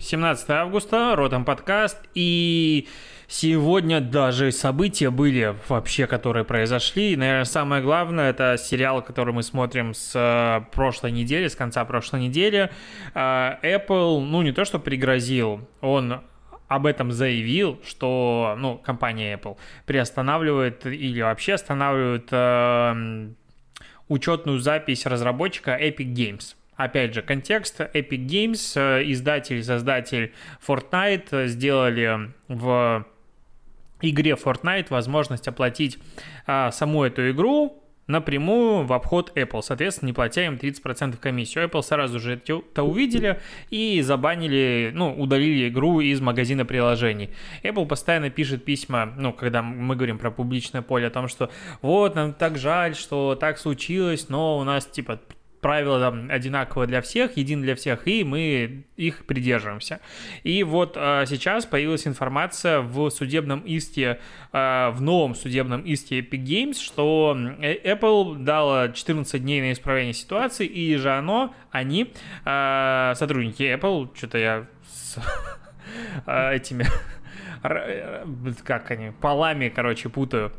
17 августа, Ротом подкаст, и сегодня даже события были вообще, которые произошли. И, наверное, самое главное, это сериал, который мы смотрим с э, прошлой недели, с конца прошлой недели. Э, Apple, ну, не то что пригрозил, он об этом заявил, что, ну, компания Apple приостанавливает или вообще останавливает э, учетную запись разработчика Epic Games. Опять же, контекст. Epic Games, э, издатель, создатель Fortnite э, сделали в игре Fortnite возможность оплатить а, саму эту игру напрямую в обход Apple, соответственно, не платя им 30% комиссию. Apple сразу же это увидели и забанили, ну, удалили игру из магазина приложений. Apple постоянно пишет письма, ну, когда мы говорим про публичное поле, о том, что вот, нам так жаль, что так случилось, но у нас, типа, правила там одинаковые для всех, един для всех, и мы их придерживаемся. И вот а, сейчас появилась информация в судебном иске, а, в новом судебном иске Epic Games, что э, Apple дала 14 дней на исправление ситуации, и же оно, они, а, сотрудники Apple, что-то я с а, этими, э, как они, полами, короче, путаю,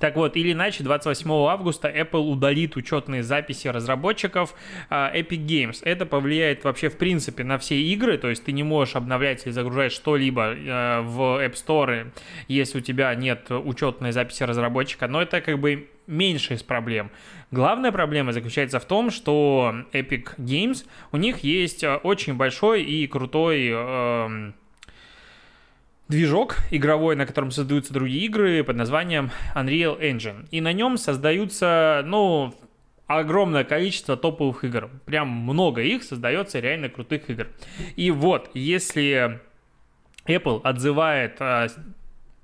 так вот, или иначе, 28 августа Apple удалит учетные записи разработчиков uh, Epic Games. Это повлияет вообще в принципе на все игры, то есть ты не можешь обновлять или загружать что-либо uh, в App Store, если у тебя нет учетной записи разработчика, но это как бы меньше из проблем. Главная проблема заключается в том, что Epic Games, у них есть э, очень большой и крутой... Uh, движок игровой, на котором создаются другие игры под названием Unreal Engine. И на нем создаются, ну, огромное количество топовых игр. Прям много их создается реально крутых игр. И вот, если Apple отзывает а,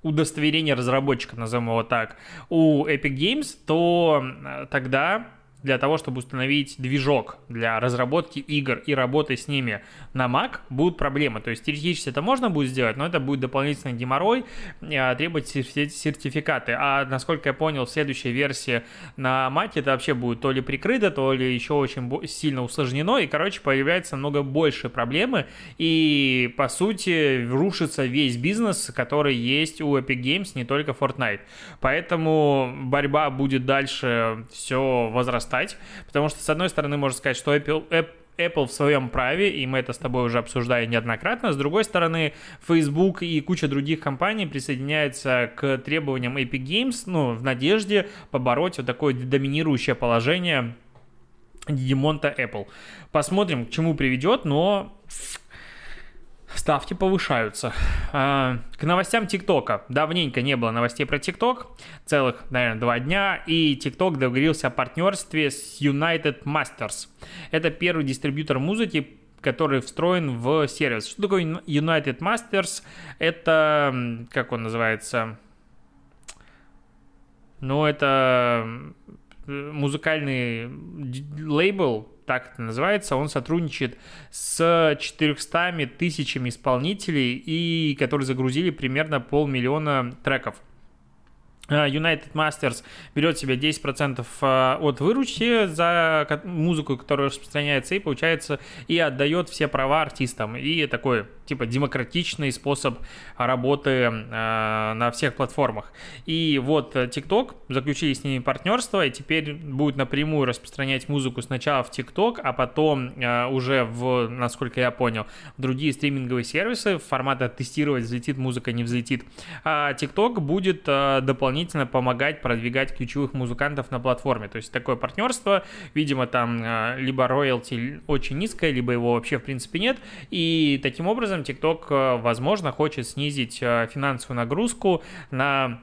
удостоверение разработчика, назовем его так, у Epic Games, то а, тогда для того, чтобы установить движок для разработки игр и работы с ними на Mac, будут проблемы. То есть теоретически это можно будет сделать, но это будет дополнительный геморрой, а, требовать сертификаты. А насколько я понял, в следующей версии на Mac это вообще будет то ли прикрыто, то ли еще очень сильно усложнено, и, короче, появляется много больше проблемы, и, по сути, рушится весь бизнес, который есть у Epic Games, не только Fortnite. Поэтому борьба будет дальше все возрастать стать, потому что, с одной стороны, можно сказать, что Apple, Apple в своем праве, и мы это с тобой уже обсуждали неоднократно. С другой стороны, Facebook и куча других компаний присоединяются к требованиям Epic Games, ну, в надежде побороть вот такое доминирующее положение Демонта Apple. Посмотрим, к чему приведет, но ставки повышаются. А, к новостям ТикТока. Давненько не было новостей про ТикТок, целых, наверное, два дня, и ТикТок договорился о партнерстве с United Masters. Это первый дистрибьютор музыки, который встроен в сервис. Что такое United Masters? Это, как он называется? Ну, это музыкальный лейбл, так это называется, он сотрудничает с 400 тысячами исполнителей, и которые загрузили примерно полмиллиона треков. Э, United Masters берет себе 10% э, от выручки за музыку, которая распространяется, и получается, и отдает все права артистам. И такой, типа, демократичный способ работы э, на всех платформах. И вот TikTok заключили с ними партнерство, и теперь будет напрямую распространять музыку сначала в TikTok, а потом уже в, насколько я понял, в другие стриминговые сервисы формата тестировать, взлетит музыка, не взлетит. А TikTok будет дополнительно дополнительно помогать продвигать ключевых музыкантов на платформе. То есть такое партнерство, видимо, там а, либо роялти очень низкое, либо его вообще в принципе нет. И таким образом TikTok, а, возможно, хочет снизить а, финансовую нагрузку на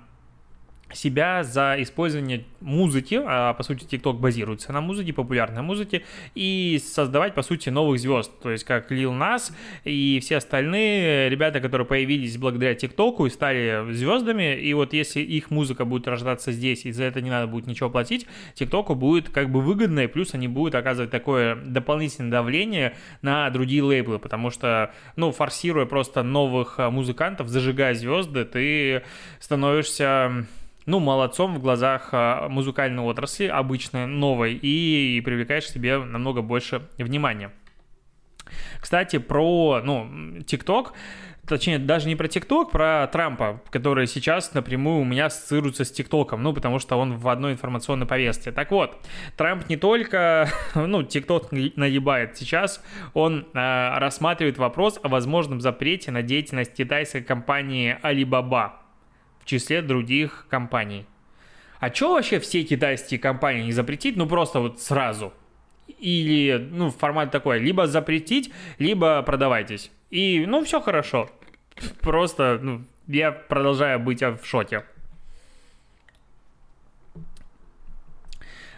себя за использование музыки, а по сути TikTok базируется на музыке, популярной музыке, и создавать по сути новых звезд, то есть как Lil Nas и все остальные ребята, которые появились благодаря TikTok и стали звездами, и вот если их музыка будет рождаться здесь, и за это не надо будет ничего платить, TikTok будет как бы выгодно, и плюс они будут оказывать такое дополнительное давление на другие лейблы, потому что, ну, форсируя просто новых а, музыкантов, зажигая звезды, ты становишься ну, молодцом в глазах а, музыкальной отрасли, обычной, новой, и привлекаешь к себе намного больше внимания. Кстати, про, ну, TikTok, точнее, даже не про ТикТок, про Трампа, который сейчас напрямую у меня ассоциируется с ТикТоком, ну, потому что он в одной информационной повестке. Так вот, Трамп не только, ну, ТикТок нагибает сейчас, он э, рассматривает вопрос о возможном запрете на деятельность китайской компании Alibaba в числе других компаний. А что вообще все китайские компании не запретить, ну просто вот сразу? Или, ну, формат такой, либо запретить, либо продавайтесь. И, ну, все хорошо. Просто, ну, я продолжаю быть в шоке.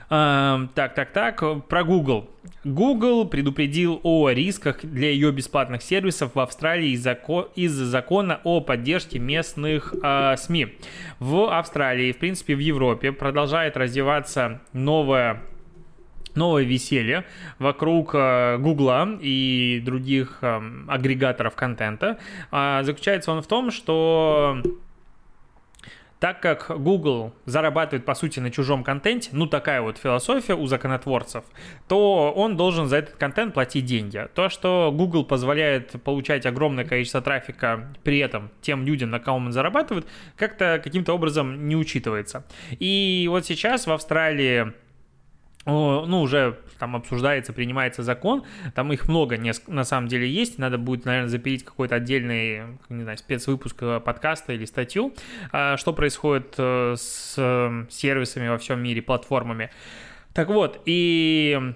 Так, так, так, про Google. Google предупредил о рисках для ее бесплатных сервисов в Австралии из-за закона о поддержке местных э, СМИ. В Австралии, в принципе, в Европе продолжает развиваться новая новое веселье вокруг э, Гугла и других э, агрегаторов контента. Э, заключается он в том, что так как Google зарабатывает, по сути, на чужом контенте, ну такая вот философия у законотворцев, то он должен за этот контент платить деньги. То, что Google позволяет получать огромное количество трафика при этом тем людям, на ком он зарабатывает, как-то каким-то образом не учитывается. И вот сейчас в Австралии ну, уже там обсуждается, принимается закон, там их много на самом деле есть, надо будет, наверное, запилить какой-то отдельный, не знаю, спецвыпуск э, подкаста или статью, а, что происходит э, с э, сервисами во всем мире, платформами. Так вот, и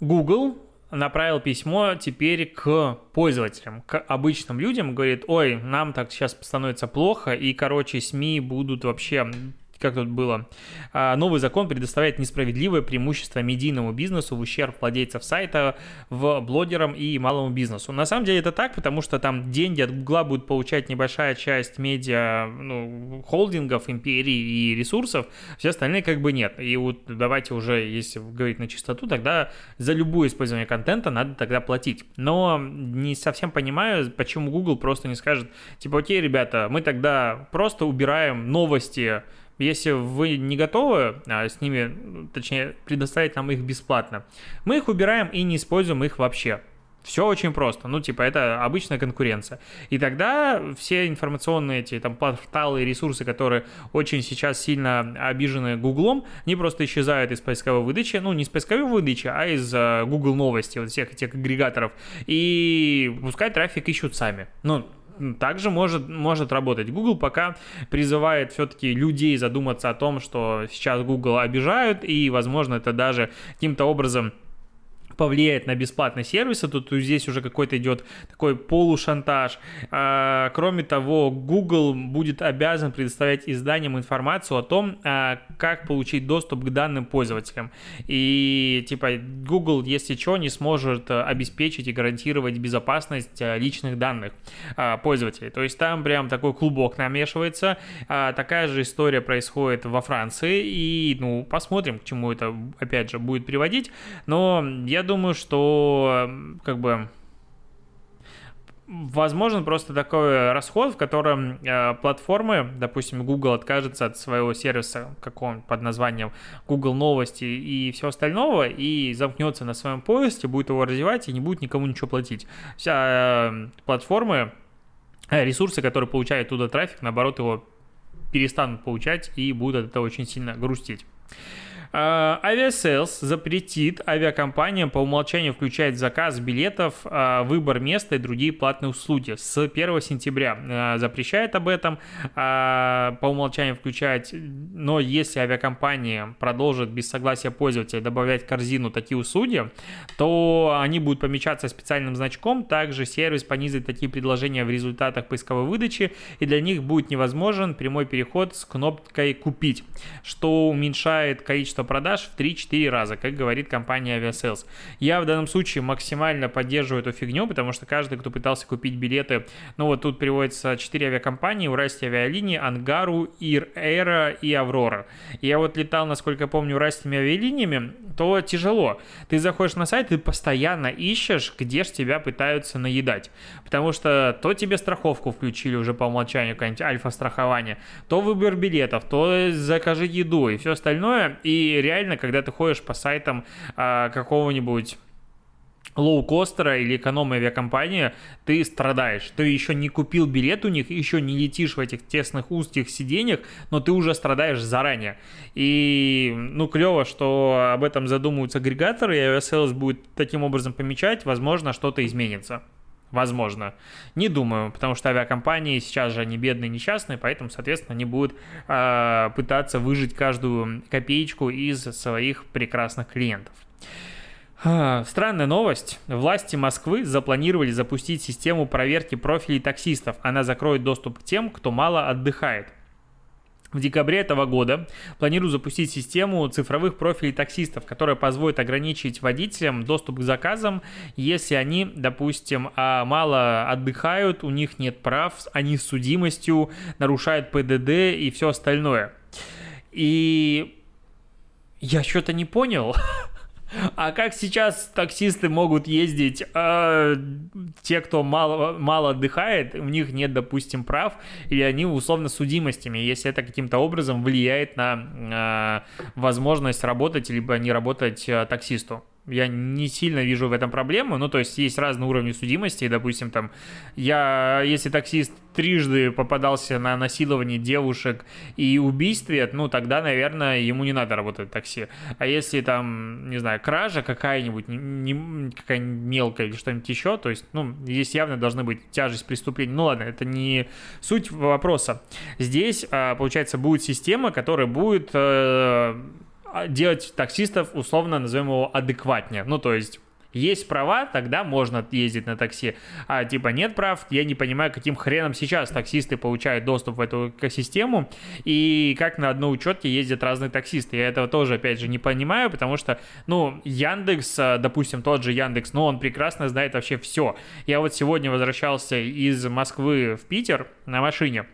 Google направил письмо теперь к пользователям, к обычным людям, говорит, ой, нам так сейчас становится плохо, и, короче, СМИ будут вообще как тут было, а, новый закон предоставляет несправедливое преимущество медийному бизнесу в ущерб владельцев сайта, в блогерам и малому бизнесу. На самом деле это так, потому что там деньги от Гугла будет получать небольшая часть медиа, ну, холдингов, империй и ресурсов, все остальные как бы нет. И вот давайте уже, если говорить на чистоту, тогда за любое использование контента надо тогда платить. Но не совсем понимаю, почему Google просто не скажет, типа, окей, ребята, мы тогда просто убираем новости если вы не готовы а, с ними, точнее, предоставить нам их бесплатно, мы их убираем и не используем их вообще. Все очень просто. Ну, типа, это обычная конкуренция. И тогда все информационные эти там порталы и ресурсы, которые очень сейчас сильно обижены Гуглом, они просто исчезают из поисковой выдачи. Ну, не из поисковой выдачи, а из uh, Google новости, вот всех этих агрегаторов. И пускай трафик ищут сами. Ну, также может, может работать. Google пока призывает все-таки людей задуматься о том, что сейчас Google обижают, и, возможно, это даже каким-то образом повлияет на бесплатные сервисы, тут здесь уже какой-то идет такой полушантаж. А, кроме того, Google будет обязан предоставлять изданиям информацию о том, а, как получить доступ к данным пользователям. И типа Google, если что, не сможет обеспечить и гарантировать безопасность а, личных данных пользователей. То есть там прям такой клубок намешивается. Такая же история происходит во Франции. И, ну, посмотрим, к чему это, опять же, будет приводить. Но я думаю, что как бы возможен просто такой расход, в котором э, платформы, допустим, Google откажется от своего сервиса какого под названием Google Новости и все остального, и замкнется на своем поиске, будет его развивать и не будет никому ничего платить. Вся э, платформы, э, ресурсы, которые получают туда трафик, наоборот, его перестанут получать и будут от этого очень сильно грустить. А, Aviasales запретит авиакомпаниям по умолчанию включать заказ билетов, а, выбор места и другие платные услуги. С 1 сентября а, запрещает об этом по умолчанию включать, но если авиакомпания продолжит без согласия пользователя добавлять в корзину такие услуги, то они будут помечаться специальным значком. Также сервис понизит такие предложения в результатах поисковой выдачи, и для них будет невозможен прямой переход с кнопкой «Купить», что уменьшает количество продаж в 3-4 раза, как говорит компания Aviasales. Я в данном случае максимально поддерживаю эту фигню, потому что каждый, кто пытался купить билеты, ну вот тут приводится 4 авиакомпании, Уральские авиалинии, Ангару, Ир Эйра и Аврора. Я вот летал, насколько помню, уральскими авиалиниями, то тяжело. Ты заходишь на сайт, ты постоянно ищешь, где же тебя пытаются наедать. Потому что то тебе страховку включили уже по умолчанию, какое-нибудь альфа-страхование, то выбор билетов, то закажи еду и все остальное. И реально, когда ты ходишь по сайтам а, какого-нибудь лоукостера или эконом авиакомпании, ты страдаешь. Ты еще не купил билет у них, еще не летишь в этих тесных узких сиденьях, но ты уже страдаешь заранее. И, ну, клево, что об этом задумываются агрегаторы, и iOS будет таким образом помечать, возможно, что-то изменится. Возможно. Не думаю, потому что авиакомпании сейчас же они бедные, несчастные, поэтому, соответственно, они будут э, пытаться выжить каждую копеечку из своих прекрасных клиентов. А, странная новость. Власти Москвы запланировали запустить систему проверки профилей таксистов. Она закроет доступ к тем, кто мало отдыхает. В декабре этого года планирую запустить систему цифровых профилей таксистов, которая позволит ограничить водителям доступ к заказам, если они, допустим, а, мало отдыхают, у них нет прав, они с судимостью, нарушают ПДД и все остальное. И я что-то не понял. А как сейчас таксисты могут ездить, э, те, кто мало, мало отдыхает, у них нет, допустим, прав, или они условно судимостями, если это каким-то образом влияет на э, возможность работать, либо не работать э, таксисту? Я не сильно вижу в этом проблему. Ну, то есть есть разные уровни судимости. Допустим, там, я, если таксист трижды попадался на насилование девушек и убийстве, ну, тогда, наверное, ему не надо работать в такси. А если там, не знаю, кража какая-нибудь, не, какая мелкая или что-нибудь еще, то есть, ну, здесь явно должны быть тяжесть преступления. Ну, ладно, это не суть вопроса. Здесь, а, получается, будет система, которая будет э, делать таксистов, условно назовем его, адекватнее. Ну, то есть есть права, тогда можно ездить на такси. А типа нет прав, я не понимаю, каким хреном сейчас таксисты получают доступ в эту экосистему и как на одной учетке ездят разные таксисты. Я этого тоже, опять же, не понимаю, потому что, ну, Яндекс, а, допустим, тот же Яндекс, ну, он прекрасно знает вообще все. Я вот сегодня возвращался из Москвы в Питер на машине.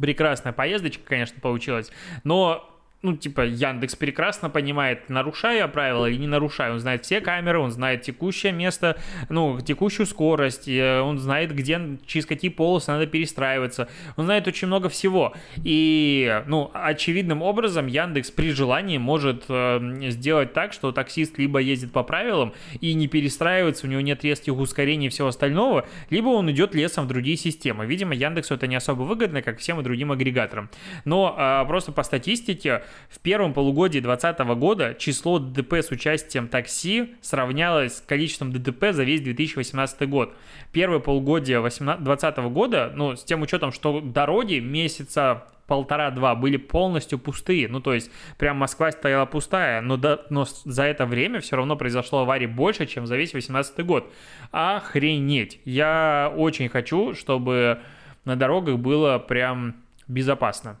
Прекрасная поездочка, конечно, получилась, но ну, типа, Яндекс прекрасно понимает, нарушаю я правила или не нарушаю. Он знает все камеры, он знает текущее место, ну, текущую скорость, он знает, где, через какие полосы надо перестраиваться. Он знает очень много всего. И, ну, очевидным образом Яндекс при желании может э, сделать так, что таксист либо ездит по правилам и не перестраивается, у него нет резких ускорений и всего остального, либо он идет лесом в другие системы. Видимо, Яндексу это не особо выгодно, как всем и другим агрегаторам. Но э, просто по статистике в первом полугодии 2020 года число ДТП с участием такси сравнялось с количеством ДТП за весь 2018 год. Первое полугодие 2020 года, ну, с тем учетом, что дороги месяца полтора-два были полностью пустые. Ну, то есть, прям Москва стояла пустая, но, да, но за это время все равно произошло аварий больше, чем за весь 18 год. Охренеть! Я очень хочу, чтобы на дорогах было прям безопасно.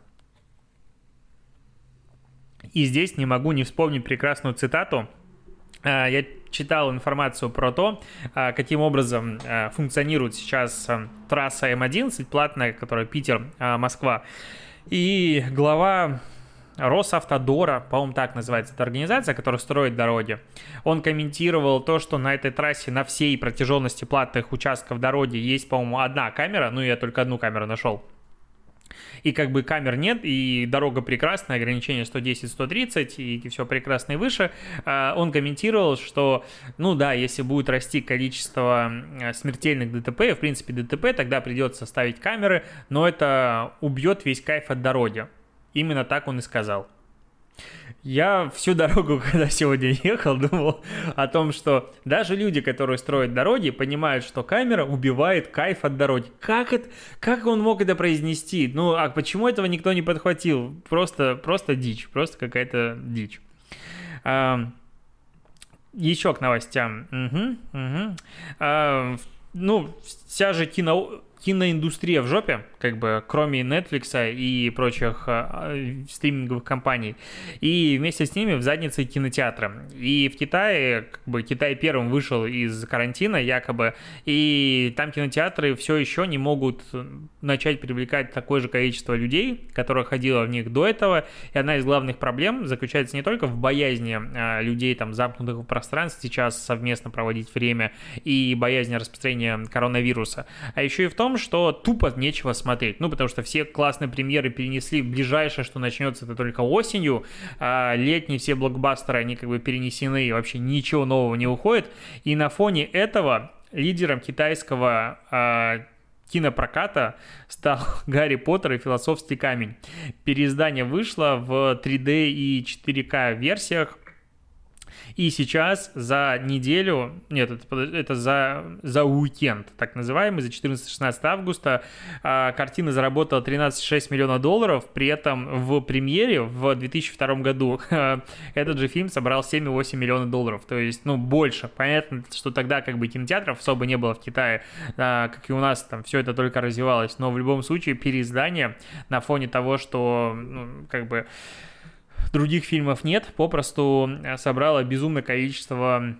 И здесь не могу не вспомнить прекрасную цитату. А, я читал информацию про то, а, каким образом а, функционирует сейчас трасса М11, платная, которая Питер-Москва. И глава Росавтодора, по-моему, так называется эта организация, которая строит дороги. Он комментировал то, что на этой трассе на всей протяженности платных участков дороги есть, по-моему, одна камера, ну я только одну камеру нашел и как бы камер нет, и дорога прекрасная, ограничение 110-130, и все прекрасно и выше, а, он комментировал, что, ну да, если будет расти количество смертельных ДТП, в принципе ДТП, тогда придется ставить камеры, но это убьет весь кайф от дороги. Именно так он и сказал. Я всю дорогу, когда сегодня ехал, думал о том, что даже люди, которые строят дороги, понимают, что камера убивает кайф от дороги. Как это, как он мог это произнести? Ну, а почему этого никто не подхватил? Просто, просто дичь, просто какая-то дичь. А, еще к новостям. Угу, угу. А, ну, вся же кино киноиндустрия в жопе, как бы, кроме Netflix и прочих э, стриминговых компаний. И вместе с ними в заднице кинотеатра. И в Китае, как бы, Китай первым вышел из карантина, якобы, и там кинотеатры все еще не могут начать привлекать такое же количество людей, которое ходило в них до этого. И одна из главных проблем заключается не только в боязни э, людей, там, замкнутых в пространстве сейчас совместно проводить время и боязни распространения коронавируса, а еще и в том, том, что тупо нечего смотреть. Ну, потому что все классные премьеры перенесли. Ближайшее, что начнется, это только осенью. А летние все блокбастеры, они как бы перенесены, и вообще ничего нового не уходит. И на фоне этого лидером китайского а, кинопроката стал Гарри Поттер и Философский камень. Переиздание вышло в 3D и 4К версиях и сейчас за неделю, нет, это, это за, за уикенд, так называемый, за 14-16 августа, э, картина заработала 13,6 миллиона долларов, при этом в премьере в 2002 году этот же фильм собрал 7,8 миллиона долларов, то есть, ну, больше. Понятно, что тогда как бы кинотеатров особо не было в Китае, э, как и у нас там все это только развивалось, но в любом случае переиздание на фоне того, что, ну, как бы других фильмов нет, попросту э, собрала безумное количество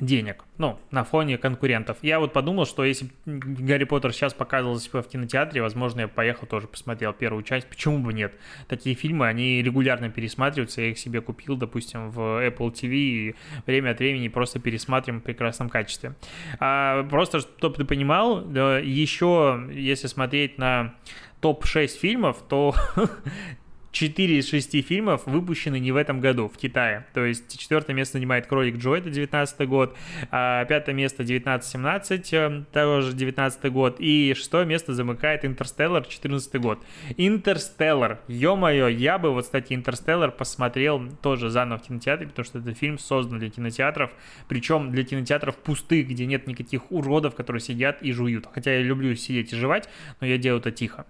денег, ну, на фоне конкурентов. Я вот подумал, что если Гарри Поттер сейчас показывался в кинотеатре, возможно, я поехал тоже посмотрел первую часть, почему бы нет? Такие фильмы, они регулярно пересматриваются, я их себе купил, допустим, в Apple TV, и время от времени просто пересматриваем в прекрасном качестве. А, просто, чтобы ты понимал, еще, если смотреть на топ-6 фильмов, то 4 из 6 фильмов выпущены не в этом году, в Китае. То есть четвертое место занимает «Кролик Джо», это 19 год, а пятое место 1917, э, тоже 19 год, и шестое место замыкает «Интерстеллар», 14 год. «Интерстеллар», ё-моё, я бы вот, кстати, «Интерстеллар» посмотрел тоже заново в кинотеатре, потому что этот фильм создан для кинотеатров, причем для кинотеатров пустых, где нет никаких уродов, которые сидят и жуют. Хотя я люблю сидеть и жевать, но я делаю это тихо.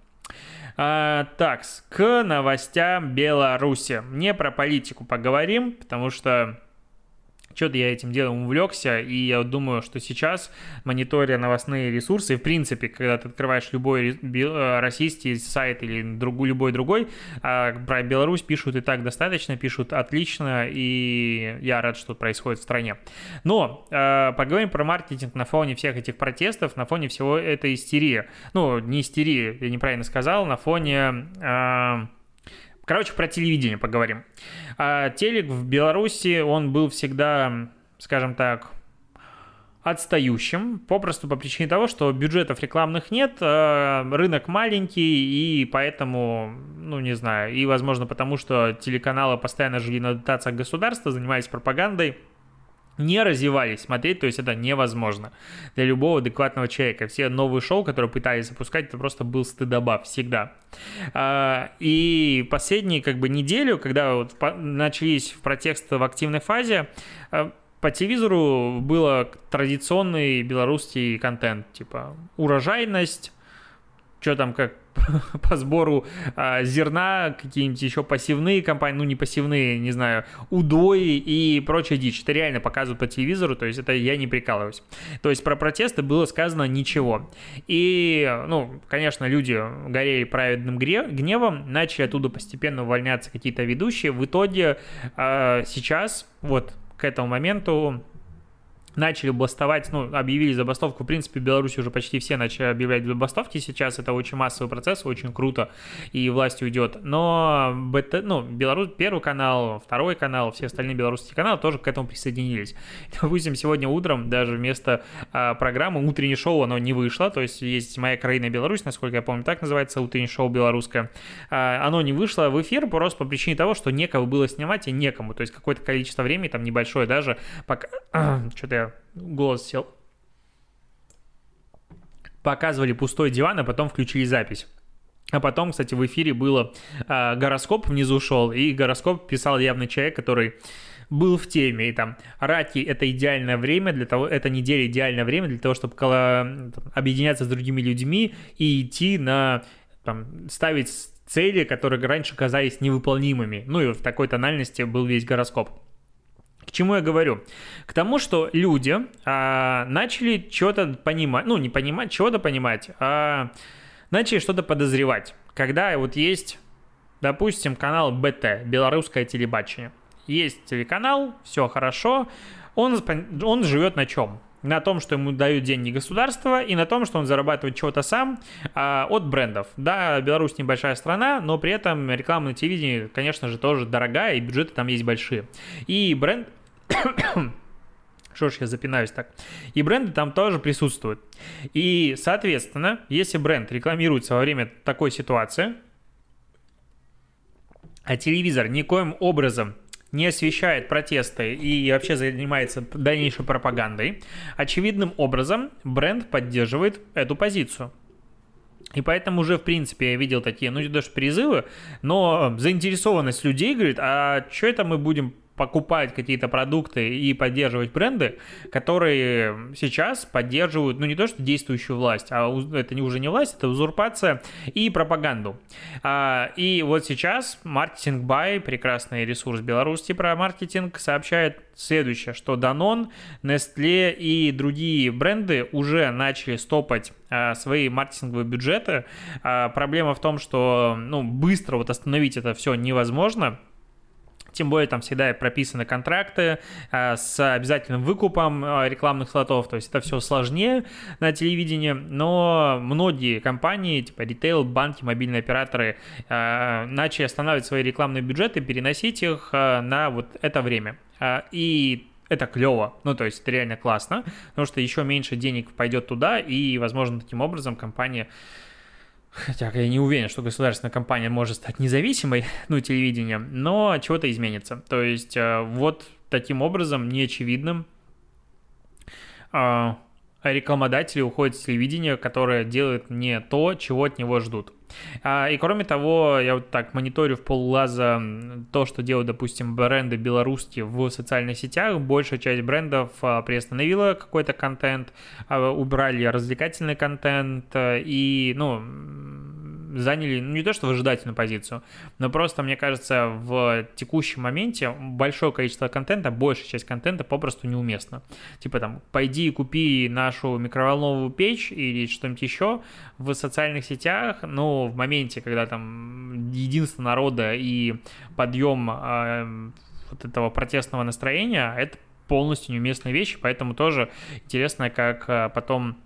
А, так, к новостям Беларуси. Не про политику поговорим, потому что что-то я этим делом увлекся, и я думаю, что сейчас, мониторя новостные ресурсы, в принципе, когда ты открываешь любой э, российский сайт или другу, любой другой, а, про Беларусь пишут и так достаточно, пишут отлично, и я рад, что происходит в стране. Но э, поговорим про маркетинг на фоне всех этих протестов, на фоне всего этой истерии. Ну, не истерии, я неправильно сказал, на фоне... Короче, про телевидение поговорим. А телек в Беларуси, он был всегда, скажем так, отстающим, попросту по причине того, что бюджетов рекламных нет, а рынок маленький, и поэтому, ну, не знаю, и, возможно, потому что телеканалы постоянно жили на дотациях государства, занимались пропагандой, не развивались, смотреть, то есть это невозможно для любого адекватного человека. Все новые шоу, которые пытались запускать, это просто был стыдоба всегда. А, и последние как бы неделю, когда вот начались протесты в активной фазе, а, по телевизору было традиционный белорусский контент, типа урожайность, что там как по сбору а, зерна, какие-нибудь еще пассивные компании, ну не пассивные, не знаю, удои и прочая дичь. Это реально показывают по телевизору, то есть это я не прикалываюсь. То есть про протесты было сказано ничего. И, ну, конечно, люди горели праведным гневом, начали оттуда постепенно увольняться какие-то ведущие. В итоге а, сейчас, вот к этому моменту, начали бастовать, ну, объявили забастовку. В принципе, в Беларуси уже почти все начали объявлять забастовки сейчас. Это очень массовый процесс, очень круто, и власть уйдет. Но БТ, ну, Беларусь, Первый канал, Второй канал, все остальные белорусские каналы тоже к этому присоединились. Допустим, сегодня утром даже вместо а, программы «Утреннее шоу» оно не вышло, то есть есть «Моя краина Беларусь», насколько я помню, так называется «Утреннее шоу белорусское». А, оно не вышло в эфир просто по причине того, что некого было снимать и некому. То есть какое-то количество времени, там небольшое даже, пока... Что-то я голос сел. Показывали пустой диван, а потом включили запись. А потом, кстати, в эфире было э, гороскоп внизу шел, и гороскоп писал явно человек, который был в теме, и там раки — это идеальное время для того, это неделя идеальное время для того, чтобы там, объединяться с другими людьми и идти на, там, ставить цели, которые раньше казались невыполнимыми. Ну и в такой тональности был весь гороскоп. К чему я говорю? К тому, что люди а, начали что-то понимать, ну не понимать, чего-то понимать, а начали что-то подозревать. Когда вот есть, допустим, канал БТ, Белорусское телебачение. Есть телеканал, все хорошо, он, он живет на чем? На том, что ему дают деньги государства, и на том, что он зарабатывает чего-то сам а, от брендов. Да, Беларусь небольшая страна, но при этом рекламное телевидение, конечно же, тоже дорогая, и бюджеты там есть большие. И бренд... Что ж, я запинаюсь так. И бренды там тоже присутствуют. И, соответственно, если бренд рекламируется во время такой ситуации, а телевизор никоим образом не освещает протесты и вообще занимается дальнейшей пропагандой, очевидным образом бренд поддерживает эту позицию. И поэтому уже, в принципе, я видел такие, ну, даже призывы, но заинтересованность людей говорит, а что это мы будем покупать какие-то продукты и поддерживать бренды, которые сейчас поддерживают, ну не то что действующую власть, а это уже не власть, это узурпация и пропаганду. А, и вот сейчас маркетинг Бай, прекрасный ресурс Беларуси про маркетинг, сообщает следующее, что Danone, Nestle и другие бренды уже начали стопать а, свои маркетинговые бюджеты. А, проблема в том, что ну, быстро вот остановить это все невозможно, тем более там всегда прописаны контракты э, с обязательным выкупом э, рекламных слотов, то есть это все сложнее на телевидении, но многие компании, типа ритейл, банки, мобильные операторы э, начали останавливать свои рекламные бюджеты, переносить их на вот это время. И это клево, ну то есть это реально классно, потому что еще меньше денег пойдет туда, и, возможно, таким образом компания Хотя я не уверен, что государственная компания может стать независимой, ну, телевидением, но чего-то изменится. То есть э, вот таким образом, неочевидным, э, рекламодатели уходят с телевидения, которое делает не то, чего от него ждут. А, и кроме того, я вот так мониторю в полглаза то, что делают, допустим, бренды белорусские в социальных сетях. Большая часть брендов а, приостановила какой-то контент, а, убрали развлекательный контент и, ну, заняли ну, не то что выжидательную позицию, но просто, мне кажется, в текущем моменте большое количество контента, большая часть контента попросту неуместна. Типа там, пойди и купи нашу микроволновую печь или что-нибудь еще в социальных сетях, но в моменте, когда там единство народа и подъем э, вот этого протестного настроения, это полностью неуместные вещи, поэтому тоже интересно, как э, потом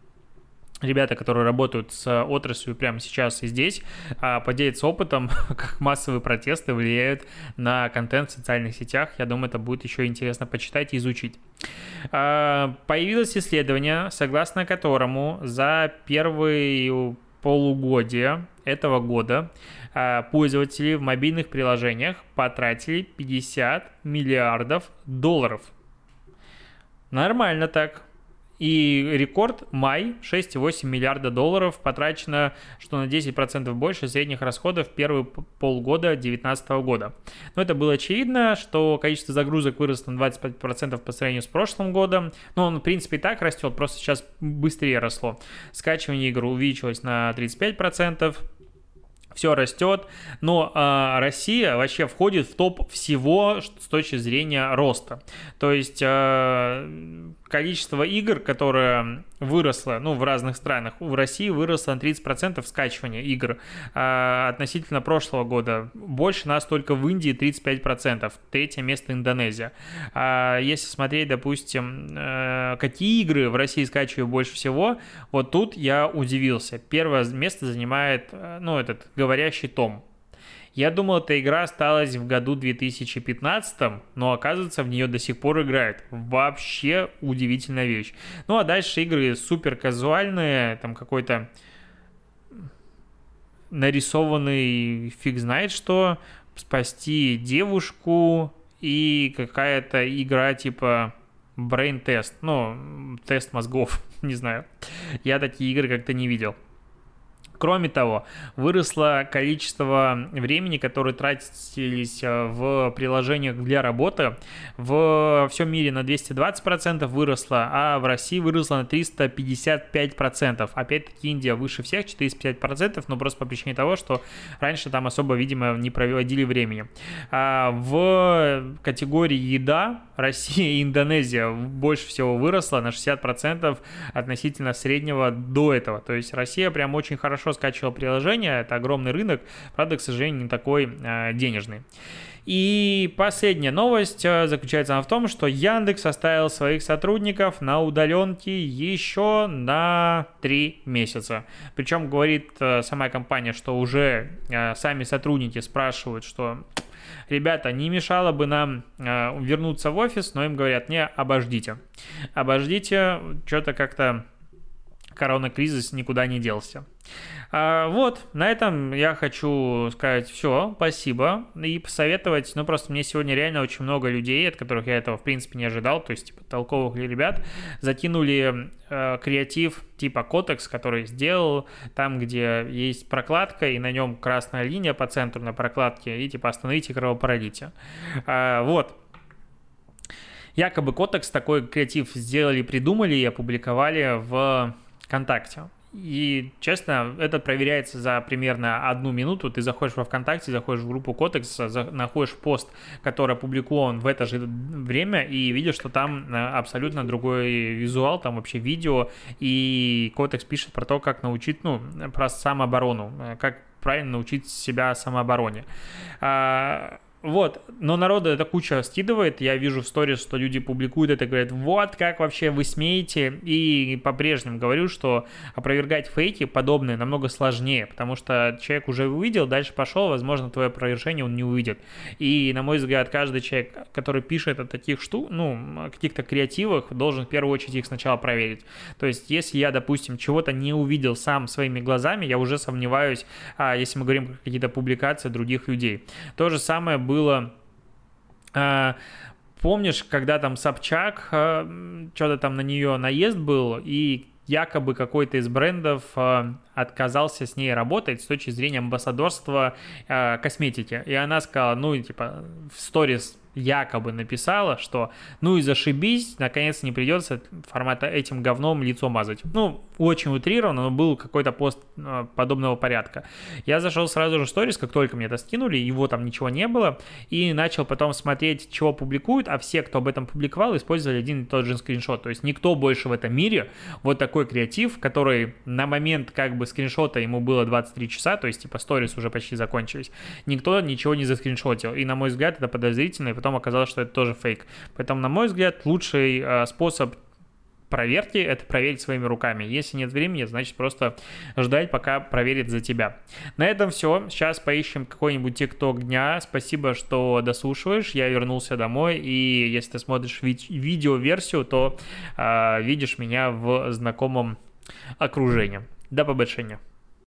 ребята, которые работают с отраслью прямо сейчас и здесь, а, поделятся опытом, как массовые протесты влияют на контент в социальных сетях. Я думаю, это будет еще интересно почитать и изучить. А, появилось исследование, согласно которому за первые полугодие этого года а, пользователи в мобильных приложениях потратили 50 миллиардов долларов. Нормально так. И рекорд май 6,8 миллиарда долларов потрачено, что на 10% больше средних расходов в первые полгода 2019 года. Но это было очевидно, что количество загрузок выросло на 25% по сравнению с прошлым годом. Но он, в принципе, и так растет, просто сейчас быстрее росло. Скачивание игр увеличилось на 35%, все растет, но э, Россия вообще входит в топ всего с точки зрения роста. То есть э, количество игр, которое выросло, ну, в разных странах, в России выросло на 30% скачивания игр э, относительно прошлого года. Больше нас только в Индии 35%, третье место Индонезия. А если смотреть, допустим, э, какие игры в России скачивают больше всего, вот тут я удивился. Первое место занимает, э, ну, этот говорящий том. Я думал, эта игра осталась в году 2015, но оказывается, в нее до сих пор играют. Вообще удивительная вещь. Ну а дальше игры супер казуальные, там какой-то нарисованный фиг знает что, спасти девушку и какая-то игра типа Test, ну, тест мозгов, не знаю. Я такие игры как-то не видел. Кроме того, выросло количество времени, которое тратились э, в приложениях для работы. В всем мире на 220% выросло, а в России выросло на 355%. Опять-таки Индия выше всех, 450%, но просто по причине того, что раньше там особо, видимо, не проводили времени. А в категории еда Россия и Индонезия больше всего выросла на 60% относительно среднего до этого. То есть Россия прям очень хорошо хорошо скачивал приложение, это огромный рынок, правда, к сожалению, не такой э, денежный. И последняя новость э, заключается в том, что Яндекс оставил своих сотрудников на удаленке еще на 3 месяца. Причем говорит э, сама компания, что уже сами сотрудники спрашивают, что ребята, не мешало бы нам вернуться в офис, но им говорят, не, обождите. Обождите, что-то как-то коронакризис никуда не делся. А, вот, на этом я хочу сказать все, спасибо, и посоветовать, ну просто мне сегодня реально очень много людей, от которых я этого в принципе не ожидал, то есть типа толковых ребят, закинули э, креатив типа Котекс, который сделал, там, где есть прокладка, и на нем красная линия по центру на прокладке, и типа остановите кровопролитие. А, вот, Якобы Котекс такой креатив сделали, придумали и опубликовали в ВКонтакте. И, честно, это проверяется за примерно одну минуту. Ты заходишь во ВКонтакте, заходишь в группу Котекс, находишь пост, который опубликован в это же время, и видишь, что там э, абсолютно другой визуал, там вообще видео, и Котекс пишет про то, как научить, ну, про самооборону, э, как правильно научить себя самообороне. Вот, но народу это куча скидывает, я вижу в сторис, что люди публикуют это, говорят, вот как вообще вы смеете, и по-прежнему говорю, что опровергать фейки подобные намного сложнее, потому что человек уже увидел, дальше пошел, возможно, твое опровержение он не увидит. И, на мой взгляд, каждый человек, который пишет о таких штук, ну, каких-то креативах, должен в первую очередь их сначала проверить. То есть, если я, допустим, чего-то не увидел сам своими глазами, я уже сомневаюсь, а, если мы говорим про какие-то публикации других людей. То же самое было. А, помнишь, когда там Собчак, а, что-то там на нее наезд был, и якобы какой-то из брендов а, отказался с ней работать с точки зрения амбассадорства косметики. И она сказала, ну, типа, в сторис якобы написала, что ну и зашибись, наконец не придется формата этим говном лицо мазать. Ну, очень утрированно, но был какой-то пост э, подобного порядка. Я зашел сразу же в сторис, как только мне это скинули, его там ничего не было, и начал потом смотреть, чего публикуют, а все, кто об этом публиковал, использовали один и тот же скриншот. То есть никто больше в этом мире вот такой креатив, который на момент как бы скриншота ему было 23 часа, то есть типа сторис уже почти закончились, никто ничего не заскриншотил. И на мой взгляд это подозрительно, и потом оказалось, что это тоже фейк. Поэтому, на мой взгляд, лучший э, способ проверки, это проверить своими руками. Если нет времени, значит просто ждать, пока проверит за тебя. На этом все. Сейчас поищем какой-нибудь тикток дня. Спасибо, что дослушиваешь. Я вернулся домой, и если ты смотришь ви- видео-версию, то э, видишь меня в знакомом окружении. До побольшения.